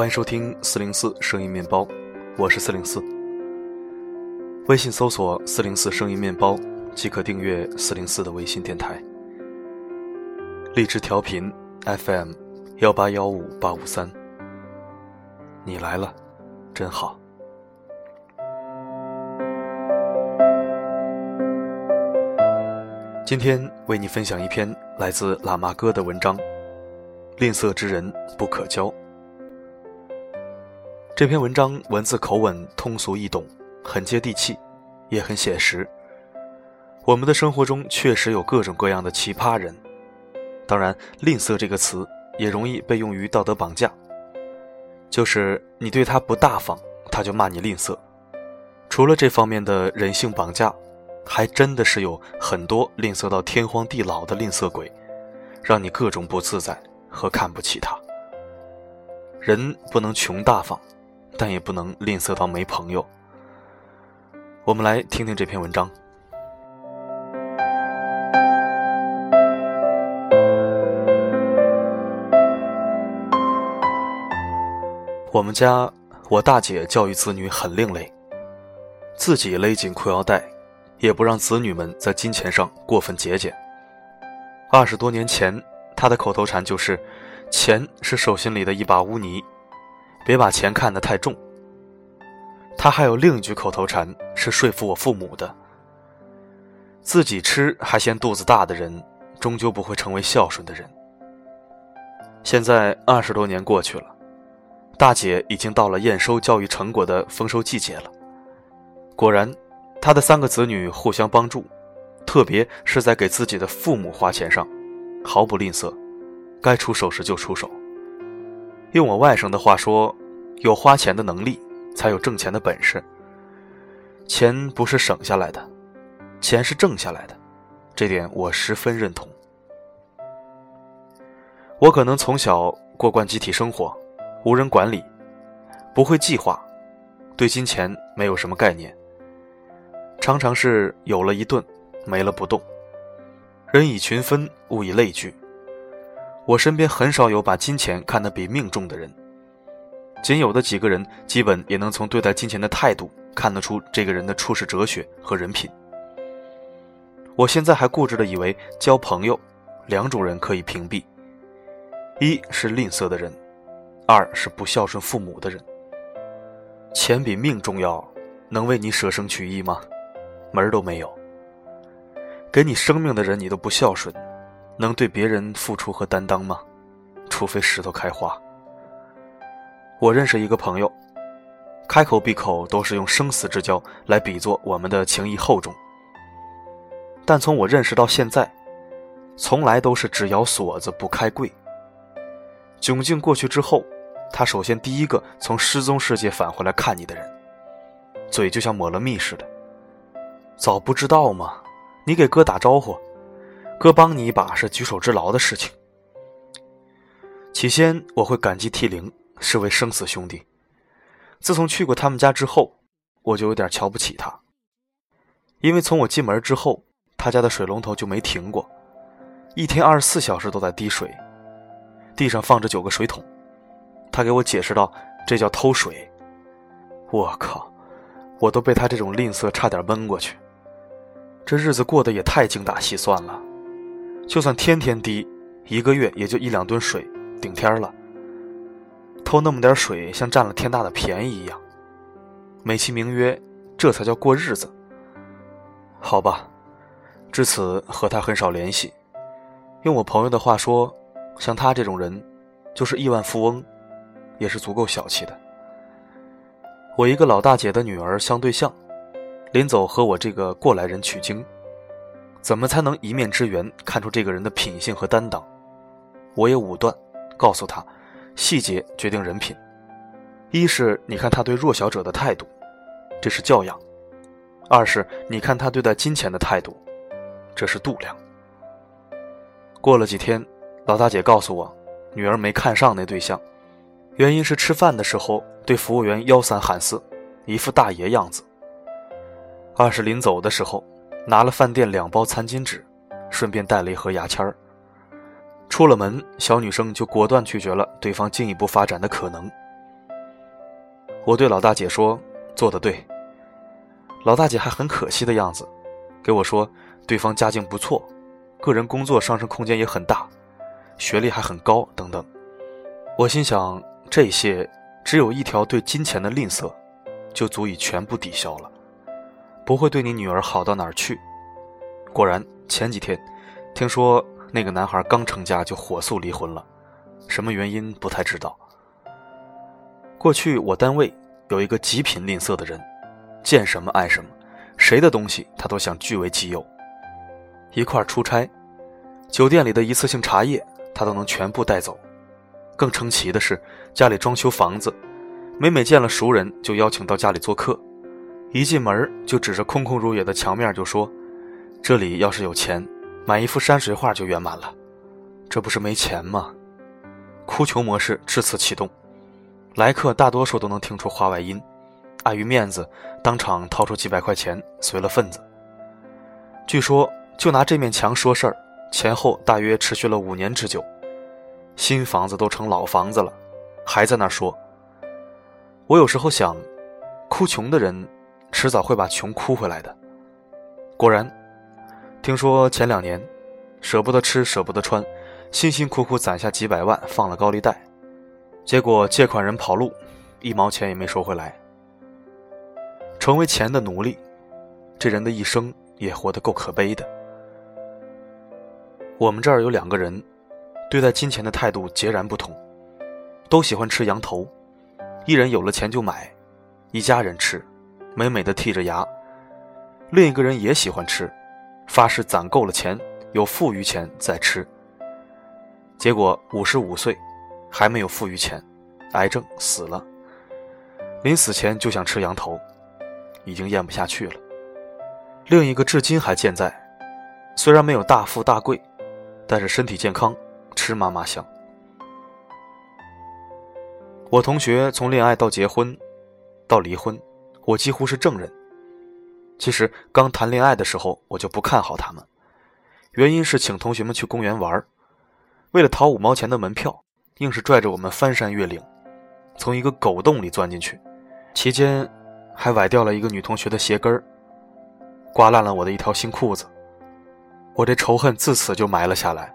欢迎收听四零四声音面包，我是四零四。微信搜索“四零四声音面包”即可订阅四零四的微信电台。荔枝调频 FM 幺八幺五八五三，你来了，真好。今天为你分享一篇来自喇嘛哥的文章：吝啬之人不可交。这篇文章文字口吻通俗易懂，很接地气，也很写实。我们的生活中确实有各种各样的奇葩人，当然，吝啬这个词也容易被用于道德绑架，就是你对他不大方，他就骂你吝啬。除了这方面的人性绑架，还真的是有很多吝啬到天荒地老的吝啬鬼，让你各种不自在和看不起他。人不能穷大方。但也不能吝啬到没朋友。我们来听听这篇文章。我们家我大姐教育子女很另类，自己勒紧裤腰带，也不让子女们在金钱上过分节俭。二十多年前，她的口头禅就是：“钱是手心里的一把污泥。”别把钱看得太重。他还有另一句口头禅是说服我父母的：自己吃还嫌肚子大的人，终究不会成为孝顺的人。现在二十多年过去了，大姐已经到了验收教育成果的丰收季节了。果然，她的三个子女互相帮助，特别是在给自己的父母花钱上，毫不吝啬，该出手时就出手。用我外甥的话说，有花钱的能力，才有挣钱的本事。钱不是省下来的，钱是挣下来的，这点我十分认同。我可能从小过惯集体生活，无人管理，不会计划，对金钱没有什么概念，常常是有了一顿，没了不动。人以群分，物以类聚。我身边很少有把金钱看得比命重的人，仅有的几个人，基本也能从对待金钱的态度看得出这个人的处世哲学和人品。我现在还固执的以为交朋友，两种人可以屏蔽：一是吝啬的人，二是不孝顺父母的人。钱比命重要，能为你舍生取义吗？门儿都没有。给你生命的人，你都不孝顺。能对别人付出和担当吗？除非石头开花。我认识一个朋友，开口闭口都是用生死之交来比作我们的情谊厚重。但从我认识到现在，从来都是只咬锁子不开柜。窘境过去之后，他首先第一个从失踪世界返回来看你的人，嘴就像抹了蜜似的。早不知道吗？你给哥打招呼。哥帮你一把是举手之劳的事情。起先我会感激涕零，视为生死兄弟。自从去过他们家之后，我就有点瞧不起他。因为从我进门之后，他家的水龙头就没停过，一天二十四小时都在滴水，地上放着九个水桶。他给我解释道：“这叫偷水。”我靠，我都被他这种吝啬差点闷过去。这日子过得也太精打细算了。就算天天滴，一个月也就一两吨水，顶天了。偷那么点水，像占了天大的便宜一样，美其名曰这才叫过日子。好吧，至此和他很少联系。用我朋友的话说，像他这种人，就是亿万富翁，也是足够小气的。我一个老大姐的女儿相对象，临走和我这个过来人取经。怎么才能一面之缘看出这个人的品性和担当？我也武断，告诉他，细节决定人品。一是你看他对弱小者的态度，这是教养；二是你看他对待金钱的态度，这是度量。过了几天，老大姐告诉我，女儿没看上那对象，原因是吃饭的时候对服务员吆三喊四，一副大爷样子；二是临走的时候。拿了饭店两包餐巾纸，顺便带了一盒牙签儿。出了门，小女生就果断拒绝了对方进一步发展的可能，我对老大姐说：“做的对。”老大姐还很可惜的样子，给我说对方家境不错，个人工作上升空间也很大，学历还很高等等。我心想，这些只有一条对金钱的吝啬，就足以全部抵消了，不会对你女儿好到哪儿去。果然，前几天听说那个男孩刚成家就火速离婚了，什么原因不太知道。过去我单位有一个极品吝啬的人，见什么爱什么，谁的东西他都想据为己有。一块出差，酒店里的一次性茶叶他都能全部带走。更称奇的是，家里装修房子，每每见了熟人就邀请到家里做客，一进门就指着空空如也的墙面就说：“这里要是有钱，买一幅山水画就圆满了。”这不是没钱吗？哭穷模式至此启动，来客大多数都能听出话外音，碍于面子，当场掏出几百块钱随了份子。据说，就拿这面墙说事儿，前后大约持续了五年之久。新房子都成老房子了，还在那说。我有时候想，哭穷的人，迟早会把穷哭回来的。果然，听说前两年，舍不得吃舍不得穿，辛辛苦苦攒下几百万放了高利贷，结果借款人跑路，一毛钱也没收回来。成为钱的奴隶，这人的一生也活得够可悲的。我们这儿有两个人。对待金钱的态度截然不同，都喜欢吃羊头，一人有了钱就买，一家人吃，美美的剔着牙；另一个人也喜欢吃，发誓攒够了钱，有富余钱再吃。结果五十五岁，还没有富余钱，癌症死了。临死前就想吃羊头，已经咽不下去了。另一个至今还健在，虽然没有大富大贵，但是身体健康。吃嘛嘛香。我同学从恋爱到结婚，到离婚，我几乎是证人。其实刚谈恋爱的时候，我就不看好他们，原因是请同学们去公园玩，为了讨五毛钱的门票，硬是拽着我们翻山越岭，从一个狗洞里钻进去，期间还崴掉了一个女同学的鞋跟儿，刮烂了我的一条新裤子，我这仇恨自此就埋了下来。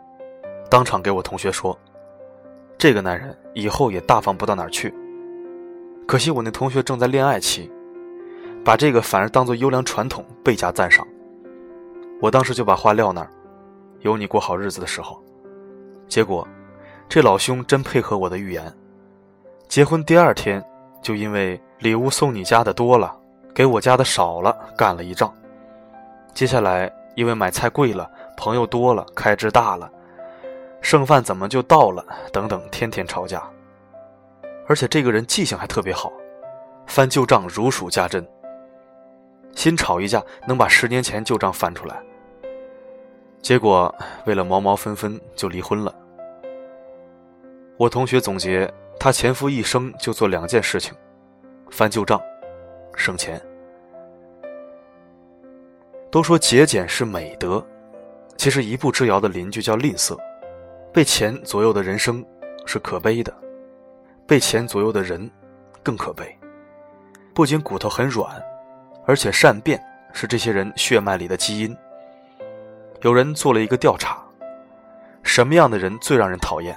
当场给我同学说：“这个男人以后也大方不到哪儿去。”可惜我那同学正在恋爱期，把这个反而当做优良传统，倍加赞赏。我当时就把话撂那儿：“有你过好日子的时候。”结果，这老兄真配合我的预言，结婚第二天就因为礼物送你家的多了，给我家的少了，干了一仗。接下来因为买菜贵了，朋友多了，开支大了。剩饭怎么就到了？等等，天天吵架，而且这个人记性还特别好，翻旧账如数家珍。新吵一架，能把十年前旧账翻出来。结果为了毛毛分分就离婚了。我同学总结，他前夫一生就做两件事情：翻旧账，省钱。都说节俭是美德，其实一步之遥的邻居叫吝啬。被钱左右的人生是可悲的，被钱左右的人更可悲。不仅骨头很软，而且善变是这些人血脉里的基因。有人做了一个调查，什么样的人最让人讨厌？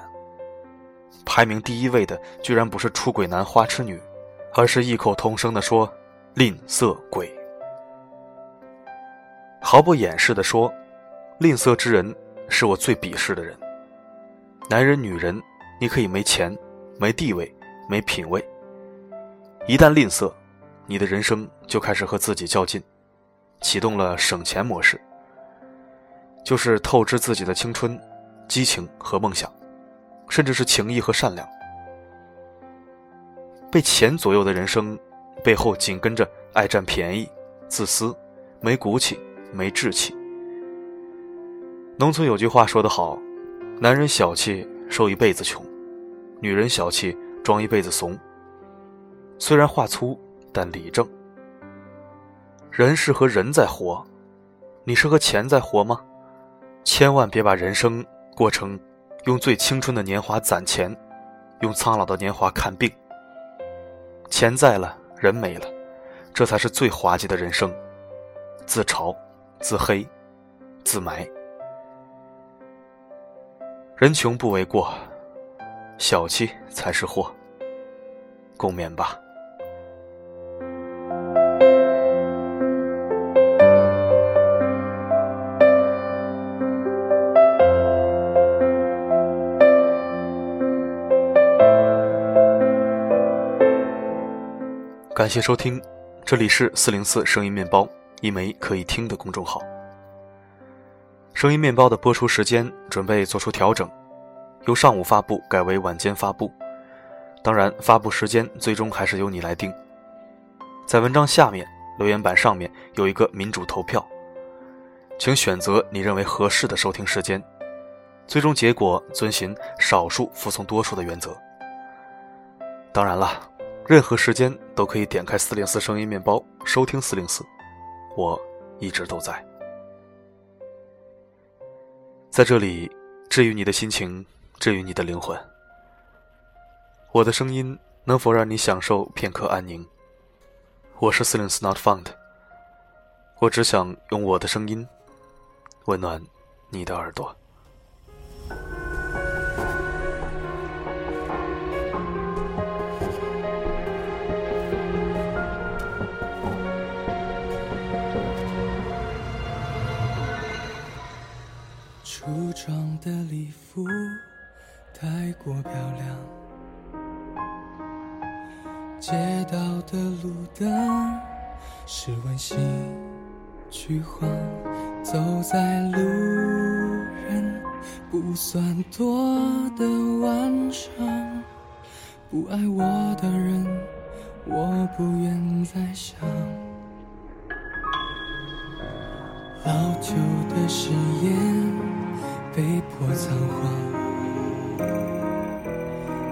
排名第一位的居然不是出轨男、花痴女，而是异口同声的说“吝啬鬼”。毫不掩饰的说，吝啬之人是我最鄙视的人。男人、女人，你可以没钱、没地位、没品位。一旦吝啬，你的人生就开始和自己较劲，启动了省钱模式，就是透支自己的青春、激情和梦想，甚至是情谊和善良。被钱左右的人生，背后紧跟着爱占便宜、自私、没骨气、没志气。农村有句话说得好。男人小气，受一辈子穷；女人小气，装一辈子怂。虽然话粗，但理正。人是和人在活，你是和钱在活吗？千万别把人生过成用最青春的年华攒钱，用苍老的年华看病。钱在了，人没了，这才是最滑稽的人生。自嘲，自黑，自埋。人穷不为过，小气才是祸。共勉吧。感谢收听，这里是四零四声音面包，一枚可以听的公众号。声音面包的播出时间准备做出调整，由上午发布改为晚间发布。当然，发布时间最终还是由你来定。在文章下面留言板上面有一个民主投票，请选择你认为合适的收听时间，最终结果遵循少数服从多数的原则。当然了。任何时间都可以点开四零四声音面包收听四零四，我一直都在，在这里治愈你的心情，治愈你的灵魂。我的声音能否让你享受片刻安宁？我是四零四 Not Found，我只想用我的声音温暖你的耳朵。橘黄，走在路人不算多的晚上，不爱我的人，我不愿再想。老旧的誓言。被迫仓皇，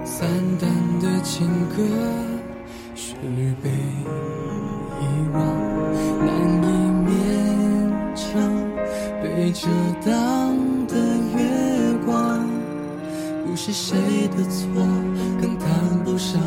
散淡的情歌，旋律被遗忘，难被遮挡的月光，不是谁的错，更谈不上。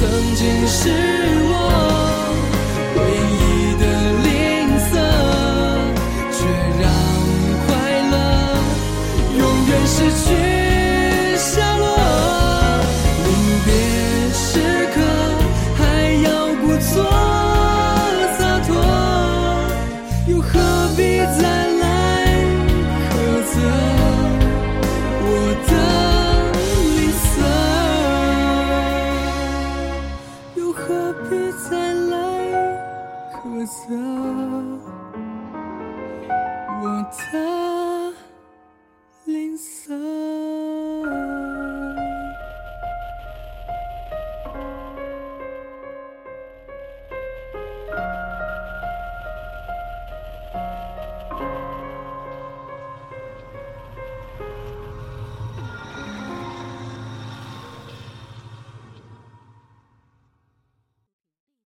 曾经是色我的